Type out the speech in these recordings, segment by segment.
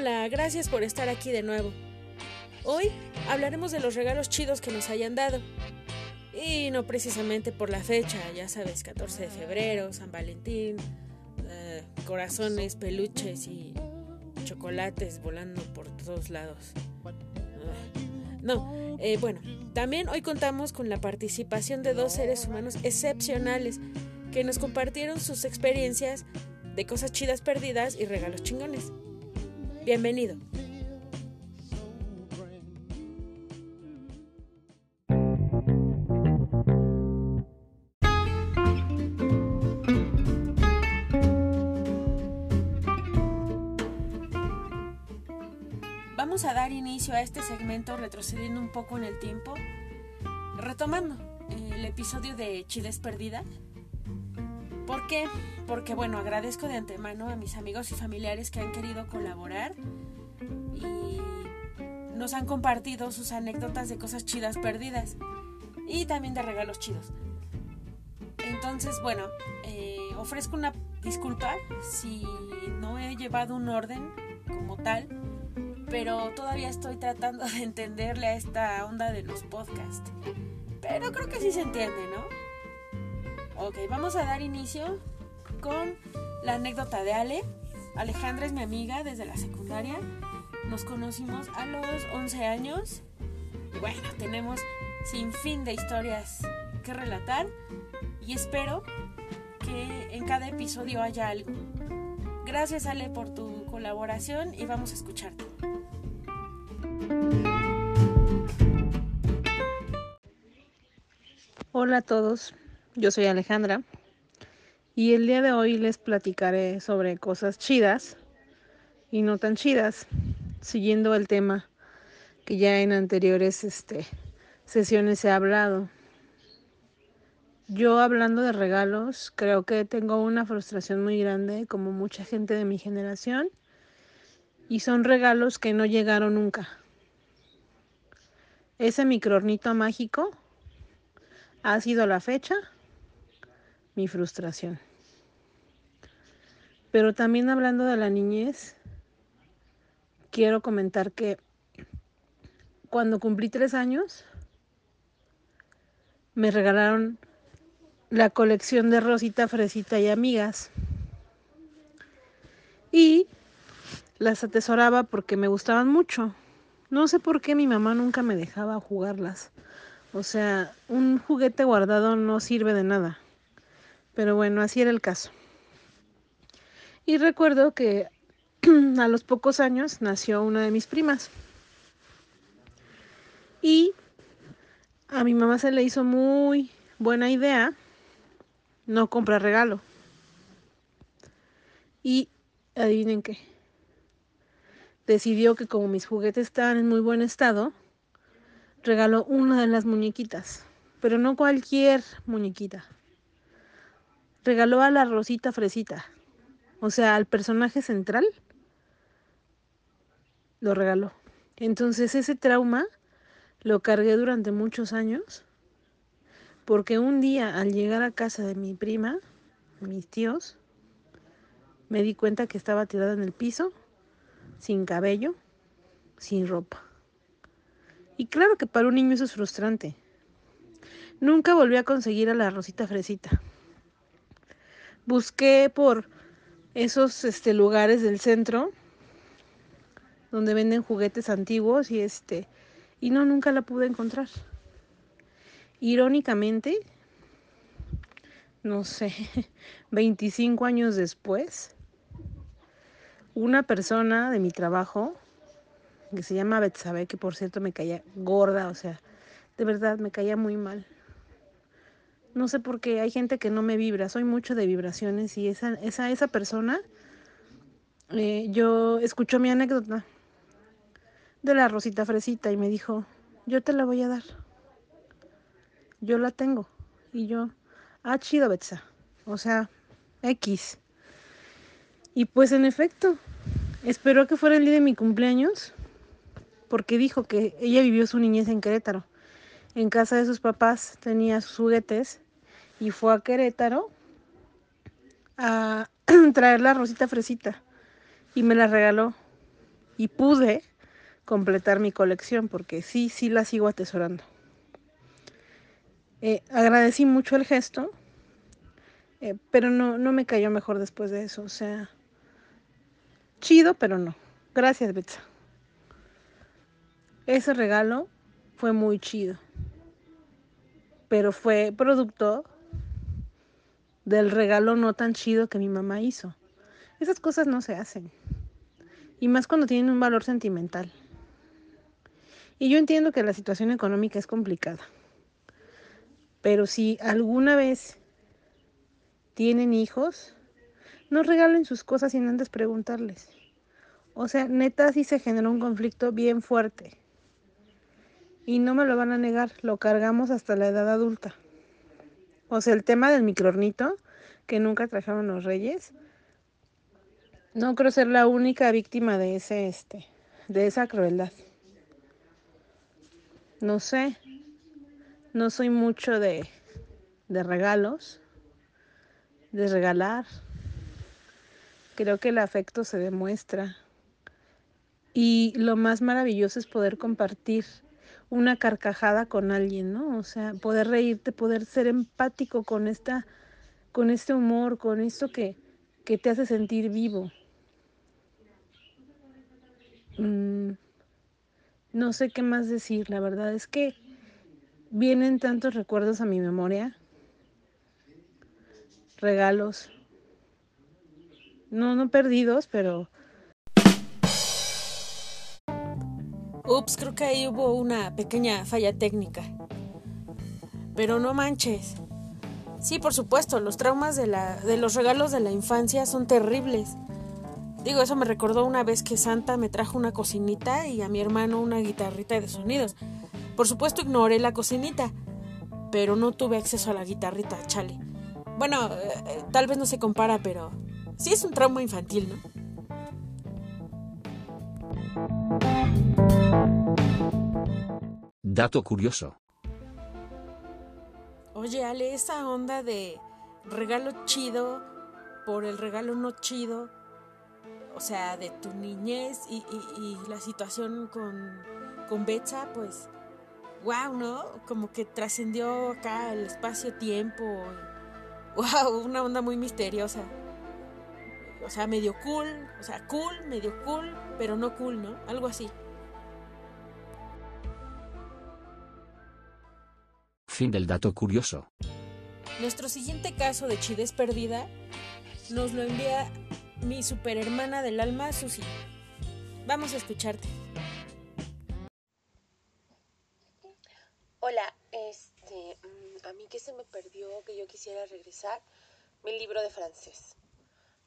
Hola, gracias por estar aquí de nuevo. Hoy hablaremos de los regalos chidos que nos hayan dado. Y no precisamente por la fecha, ya sabes, 14 de febrero, San Valentín, eh, corazones, peluches y chocolates volando por todos lados. no, eh, bueno, también hoy contamos con la participación de dos seres humanos excepcionales que nos compartieron sus experiencias de cosas chidas perdidas y regalos chingones. Bienvenido. Vamos a dar inicio a este segmento retrocediendo un poco en el tiempo, retomando el episodio de Chides Perdida. ¿Por qué? Porque bueno, agradezco de antemano a mis amigos y familiares que han querido colaborar y nos han compartido sus anécdotas de cosas chidas perdidas y también de regalos chidos. Entonces, bueno, eh, ofrezco una disculpa si no he llevado un orden como tal pero todavía estoy tratando de entenderle a esta onda de los podcasts. Pero creo que sí se entiende, ¿no? Ok, vamos a dar inicio con la anécdota de Ale. Alejandra es mi amiga desde la secundaria. Nos conocimos a los 11 años. Y bueno, tenemos sin fin de historias que relatar. Y espero que en cada episodio haya algo. Gracias Ale por tu colaboración y vamos a escucharte. Hola a todos, yo soy Alejandra y el día de hoy les platicaré sobre cosas chidas y no tan chidas, siguiendo el tema que ya en anteriores este, sesiones he hablado. Yo hablando de regalos, creo que tengo una frustración muy grande como mucha gente de mi generación y son regalos que no llegaron nunca. Ese microornito mágico ha sido la fecha mi frustración. Pero también hablando de la niñez, quiero comentar que cuando cumplí tres años, me regalaron la colección de Rosita, Fresita y Amigas. Y las atesoraba porque me gustaban mucho. No sé por qué mi mamá nunca me dejaba jugarlas. O sea, un juguete guardado no sirve de nada. Pero bueno, así era el caso. Y recuerdo que a los pocos años nació una de mis primas. Y a mi mamá se le hizo muy buena idea no comprar regalo. Y adivinen qué. Decidió que como mis juguetes estaban en muy buen estado, regaló una de las muñequitas, pero no cualquier muñequita. Regaló a la Rosita Fresita, o sea, al personaje central, lo regaló. Entonces ese trauma lo cargué durante muchos años, porque un día al llegar a casa de mi prima, mis tíos, me di cuenta que estaba tirada en el piso, sin cabello, sin ropa. Y claro que para un niño eso es frustrante. Nunca volví a conseguir a la Rosita Fresita. Busqué por esos este, lugares del centro donde venden juguetes antiguos y este y no nunca la pude encontrar. Irónicamente, no sé, 25 años después, una persona de mi trabajo que se llama Betsabe, que por cierto me caía gorda, o sea, de verdad me caía muy mal. No sé por qué hay gente que no me vibra, soy mucho de vibraciones y esa, esa, esa persona, eh, yo escuchó mi anécdota de la Rosita Fresita y me dijo, yo te la voy a dar. Yo la tengo. Y yo, ah, chido, Betsa. O sea, X. Y pues en efecto, esperó que fuera el día de mi cumpleaños porque dijo que ella vivió su niñez en Querétaro. En casa de sus papás tenía sus juguetes y fue a Querétaro a traer la rosita fresita y me la regaló. y pude completar mi colección porque sí, sí la sigo atesorando. Eh, agradecí mucho el gesto, eh, pero no, no me cayó mejor después de eso. O sea, chido, pero no. Gracias, Betsa. Ese regalo fue muy chido, pero fue producto del regalo no tan chido que mi mamá hizo. Esas cosas no se hacen. Y más cuando tienen un valor sentimental. Y yo entiendo que la situación económica es complicada. Pero si alguna vez tienen hijos, no regalen sus cosas sin antes preguntarles. O sea, neta sí se generó un conflicto bien fuerte. Y no me lo van a negar, lo cargamos hasta la edad adulta. O sea, el tema del microornito que nunca trajeron los reyes. No creo ser la única víctima de ese este, de esa crueldad. No sé. No soy mucho de, de regalos, de regalar. Creo que el afecto se demuestra. Y lo más maravilloso es poder compartir una carcajada con alguien, ¿no? O sea, poder reírte, poder ser empático con esta, con este humor, con esto que, que te hace sentir vivo. Mm, no sé qué más decir, la verdad es que vienen tantos recuerdos a mi memoria, regalos, no, no perdidos, pero... Ups, creo que ahí hubo una pequeña falla técnica. Pero no manches. Sí, por supuesto, los traumas de, la, de los regalos de la infancia son terribles. Digo, eso me recordó una vez que Santa me trajo una cocinita y a mi hermano una guitarrita de sonidos. Por supuesto ignoré la cocinita, pero no tuve acceso a la guitarrita, chale. Bueno, eh, tal vez no se compara, pero sí es un trauma infantil, ¿no? Dato curioso. Oye, Ale, esa onda de regalo chido por el regalo no chido, o sea, de tu niñez y, la situación con, con Betsa, pues, wow, ¿no? Como que trascendió acá el espacio-tiempo. Wow, una onda muy misteriosa. O sea, medio cool, o sea, cool, medio cool, pero no cool, ¿no? Algo así. Fin del dato curioso. Nuestro siguiente caso de chidez perdida nos lo envía mi superhermana del alma, Susi. Vamos a escucharte. Hola, este, mm, a mí que se me perdió que yo quisiera regresar mi libro de francés.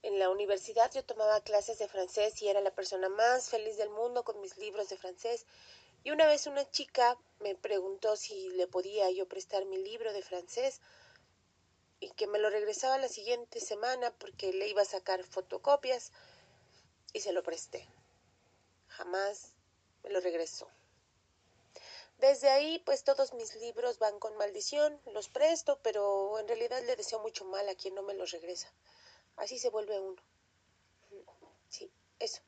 En la universidad yo tomaba clases de francés y era la persona más feliz del mundo con mis libros de francés. Y una vez una chica me preguntó si le podía yo prestar mi libro de francés y que me lo regresaba la siguiente semana porque le iba a sacar fotocopias y se lo presté. Jamás me lo regresó. Desde ahí, pues todos mis libros van con maldición, los presto, pero en realidad le deseo mucho mal a quien no me los regresa. Así se vuelve uno. Sí, eso.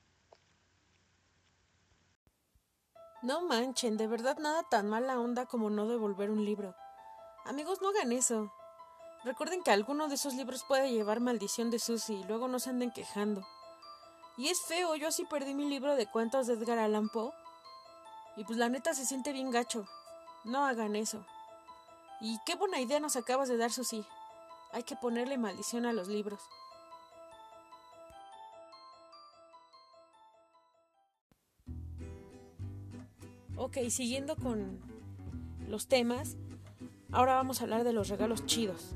No manchen, de verdad nada tan mala onda como no devolver un libro. Amigos, no hagan eso. Recuerden que alguno de esos libros puede llevar maldición de Susy y luego no se anden quejando. Y es feo, yo así perdí mi libro de cuentos de Edgar Allan Poe. Y pues la neta se siente bien gacho. No hagan eso. Y qué buena idea nos acabas de dar, Susy. Hay que ponerle maldición a los libros. Ok, siguiendo con los temas, ahora vamos a hablar de los regalos chidos.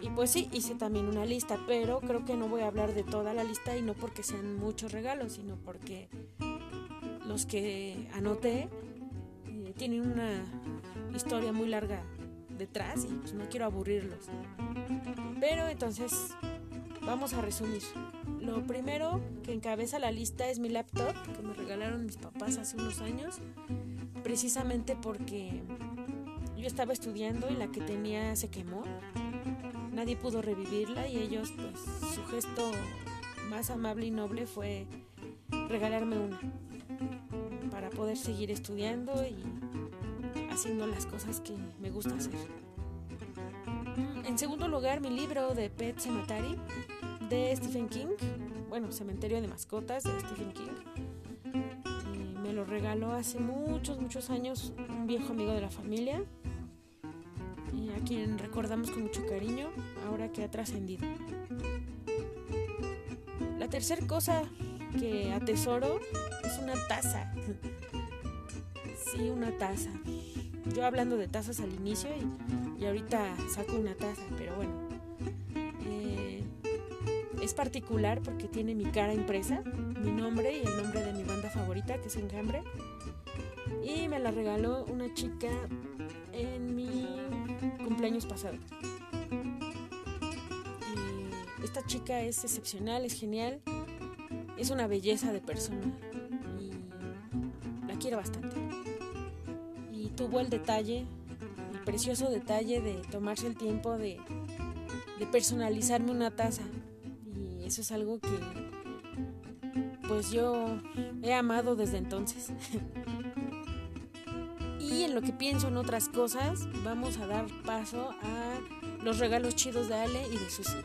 Y pues sí, hice también una lista, pero creo que no voy a hablar de toda la lista y no porque sean muchos regalos, sino porque los que anoté eh, tienen una historia muy larga detrás y pues no quiero aburrirlos. Pero entonces vamos a resumir. Lo primero que encabeza la lista es mi laptop que me regalaron mis papás hace unos años, precisamente porque yo estaba estudiando y la que tenía se quemó. Nadie pudo revivirla y ellos, pues su gesto más amable y noble fue regalarme una para poder seguir estudiando y haciendo las cosas que me gusta hacer. En segundo lugar, mi libro de Pet Cemetery de Stephen King, bueno, Cementerio de Mascotas de Stephen King. Eh, me lo regaló hace muchos, muchos años un viejo amigo de la familia, y a quien recordamos con mucho cariño, ahora que ha trascendido. La tercera cosa que atesoro es una taza. Sí, una taza. Yo hablando de tazas al inicio y, ahorita saco una taza, pero bueno. Es particular porque tiene mi cara impresa, mi nombre y el nombre de mi banda favorita, que es Enjambre. Y me la regaló una chica en mi cumpleaños pasado. Esta chica es excepcional, es genial, es una belleza de persona y la quiero bastante. Y tuvo el detalle, el precioso detalle de tomarse el tiempo de personalizarme una taza. Eso es algo que pues yo he amado desde entonces. y en lo que pienso en otras cosas, vamos a dar paso a los regalos chidos de Ale y de Susi.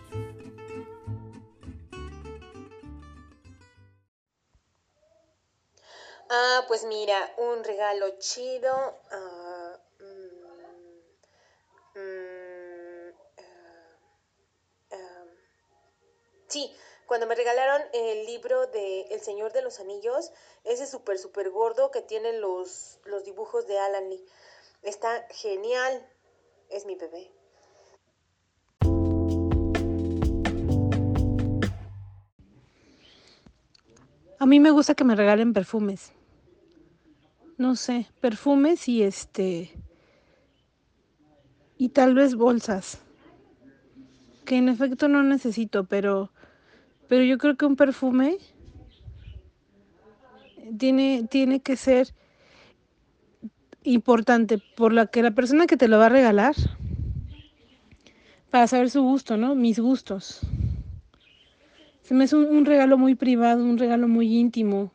Ah, pues mira, un regalo chido. Ah, mm, mm, ah, sí, cuando me regalaron el libro de El Señor de los Anillos, ese súper, súper gordo que tiene los, los dibujos de Alan Lee. Está genial. Es mi bebé. A mí me gusta que me regalen perfumes no sé, perfumes y este y tal vez bolsas que en efecto no necesito, pero pero yo creo que un perfume tiene tiene que ser importante por la que la persona que te lo va a regalar para saber su gusto, ¿no? Mis gustos. Se me es un regalo muy privado, un regalo muy íntimo,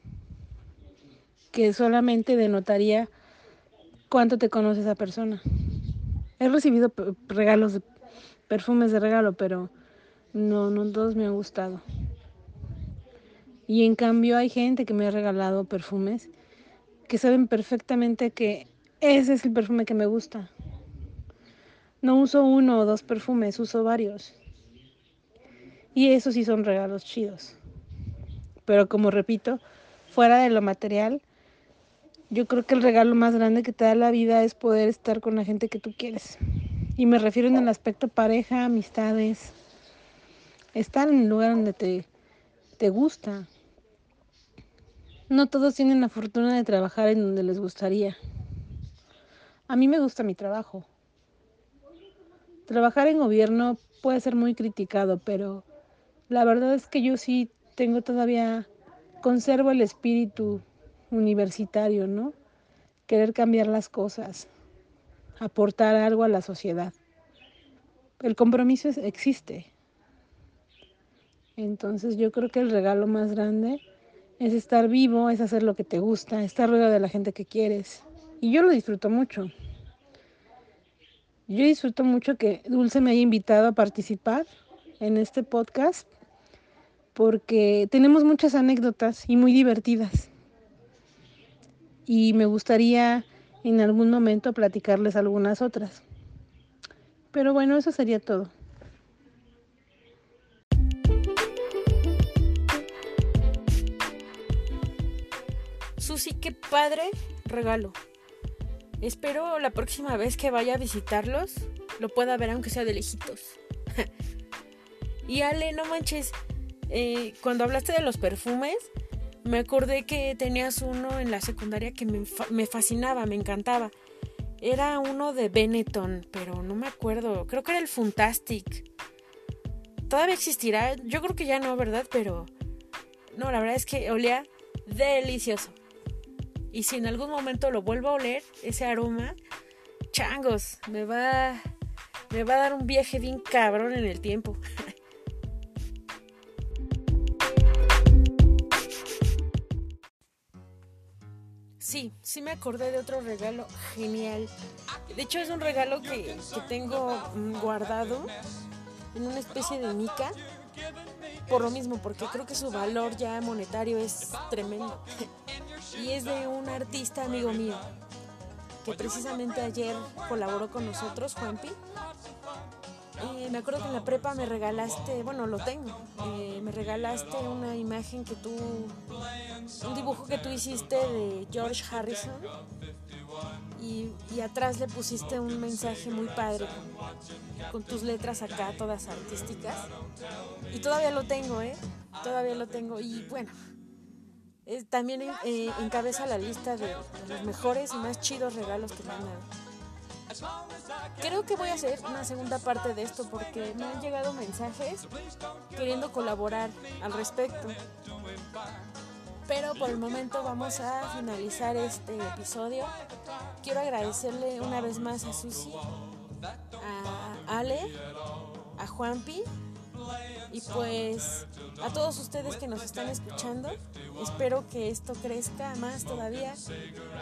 que solamente denotaría cuánto te conoce esa persona. He recibido regalos, perfumes de regalo, pero no, no todos me han gustado. Y en cambio hay gente que me ha regalado perfumes que saben perfectamente que ese es el perfume que me gusta. No uso uno o dos perfumes, uso varios. Y esos sí son regalos chidos. Pero como repito, fuera de lo material, yo creo que el regalo más grande que te da la vida es poder estar con la gente que tú quieres. Y me refiero en el aspecto pareja, amistades, estar en el lugar donde te, te gusta. No todos tienen la fortuna de trabajar en donde les gustaría. A mí me gusta mi trabajo. Trabajar en gobierno puede ser muy criticado, pero la verdad es que yo sí tengo todavía, conservo el espíritu universitario, ¿no? Querer cambiar las cosas, aportar algo a la sociedad. El compromiso existe. Entonces yo creo que el regalo más grande es estar vivo, es hacer lo que te gusta, estar rodeado de la gente que quieres. Y yo lo disfruto mucho. Yo disfruto mucho que Dulce me haya invitado a participar en este podcast porque tenemos muchas anécdotas y muy divertidas y me gustaría en algún momento platicarles algunas otras. Pero bueno, eso sería todo. Susi, qué padre regalo. Espero la próxima vez que vaya a visitarlos lo pueda ver aunque sea de lejitos. y Ale, no manches, eh, cuando hablaste de los perfumes, me acordé que tenías uno en la secundaria que me, fascinaba, me encantaba. Era uno de Benetton, pero no me acuerdo. Creo que era el Fantastic. Todavía existirá. Yo creo que ya no, ¿verdad? Pero no, la verdad es que olía delicioso. Y si en algún momento lo vuelvo a oler, ese aroma, changos, me va, me va a dar un viaje bien cabrón en el tiempo. sí, sí me acordé de otro regalo genial. De hecho es un regalo que, que tengo mm, guardado en una especie de mica. Por lo mismo, porque creo que su valor ya monetario es tremendo. y es de un artista amigo mío, que precisamente ayer colaboró con nosotros, Juanpi. Eh, me acuerdo que en la prepa me regalaste, bueno, lo tengo, eh, me regalaste una imagen que tú, un dibujo que tú hiciste de George Harrison y, y atrás le pusiste un mensaje muy padre con, con tus letras acá, todas artísticas. Y todavía lo tengo, ¿eh? Todavía lo tengo. Y bueno, también eh, encabeza la lista de, de los mejores y más chidos regalos que me han dado. Creo que voy a hacer una segunda parte de esto porque me han llegado mensajes queriendo colaborar al respecto. Pero por el momento vamos a finalizar este episodio. Quiero agradecerle una vez más a Susi, a Ale, a Juanpi y pues a todos ustedes que nos están escuchando. Espero que esto crezca más todavía,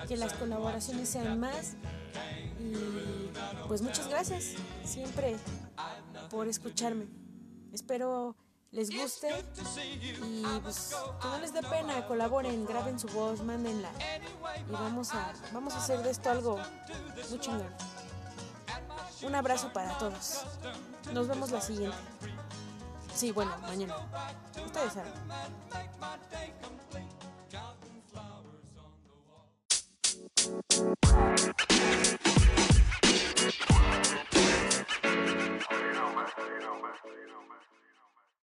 que las colaboraciones sean más y pues muchas gracias siempre por escucharme. Espero les guste y pues que no les dé pena, colaboren, graben su voz, mándenla y vamos a vamos a hacer de esto algo muy chingón. Un abrazo para todos. Nos vemos la siguiente. Sí, bueno, mañana. Ustedes saben.